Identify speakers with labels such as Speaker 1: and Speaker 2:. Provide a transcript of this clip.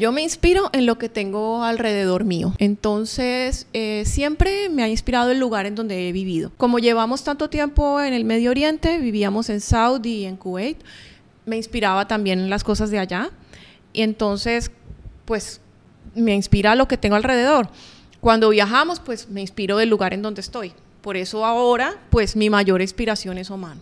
Speaker 1: Yo me inspiro en lo que tengo alrededor mío. Entonces, eh, siempre me ha inspirado el lugar en donde he vivido. Como llevamos tanto tiempo en el Medio Oriente, vivíamos en Saudi y en Kuwait, me inspiraba también las cosas de allá. Y entonces, pues, me inspira lo que tengo alrededor. Cuando viajamos, pues, me inspiro del lugar en donde estoy. Por eso ahora, pues, mi mayor inspiración es Oman.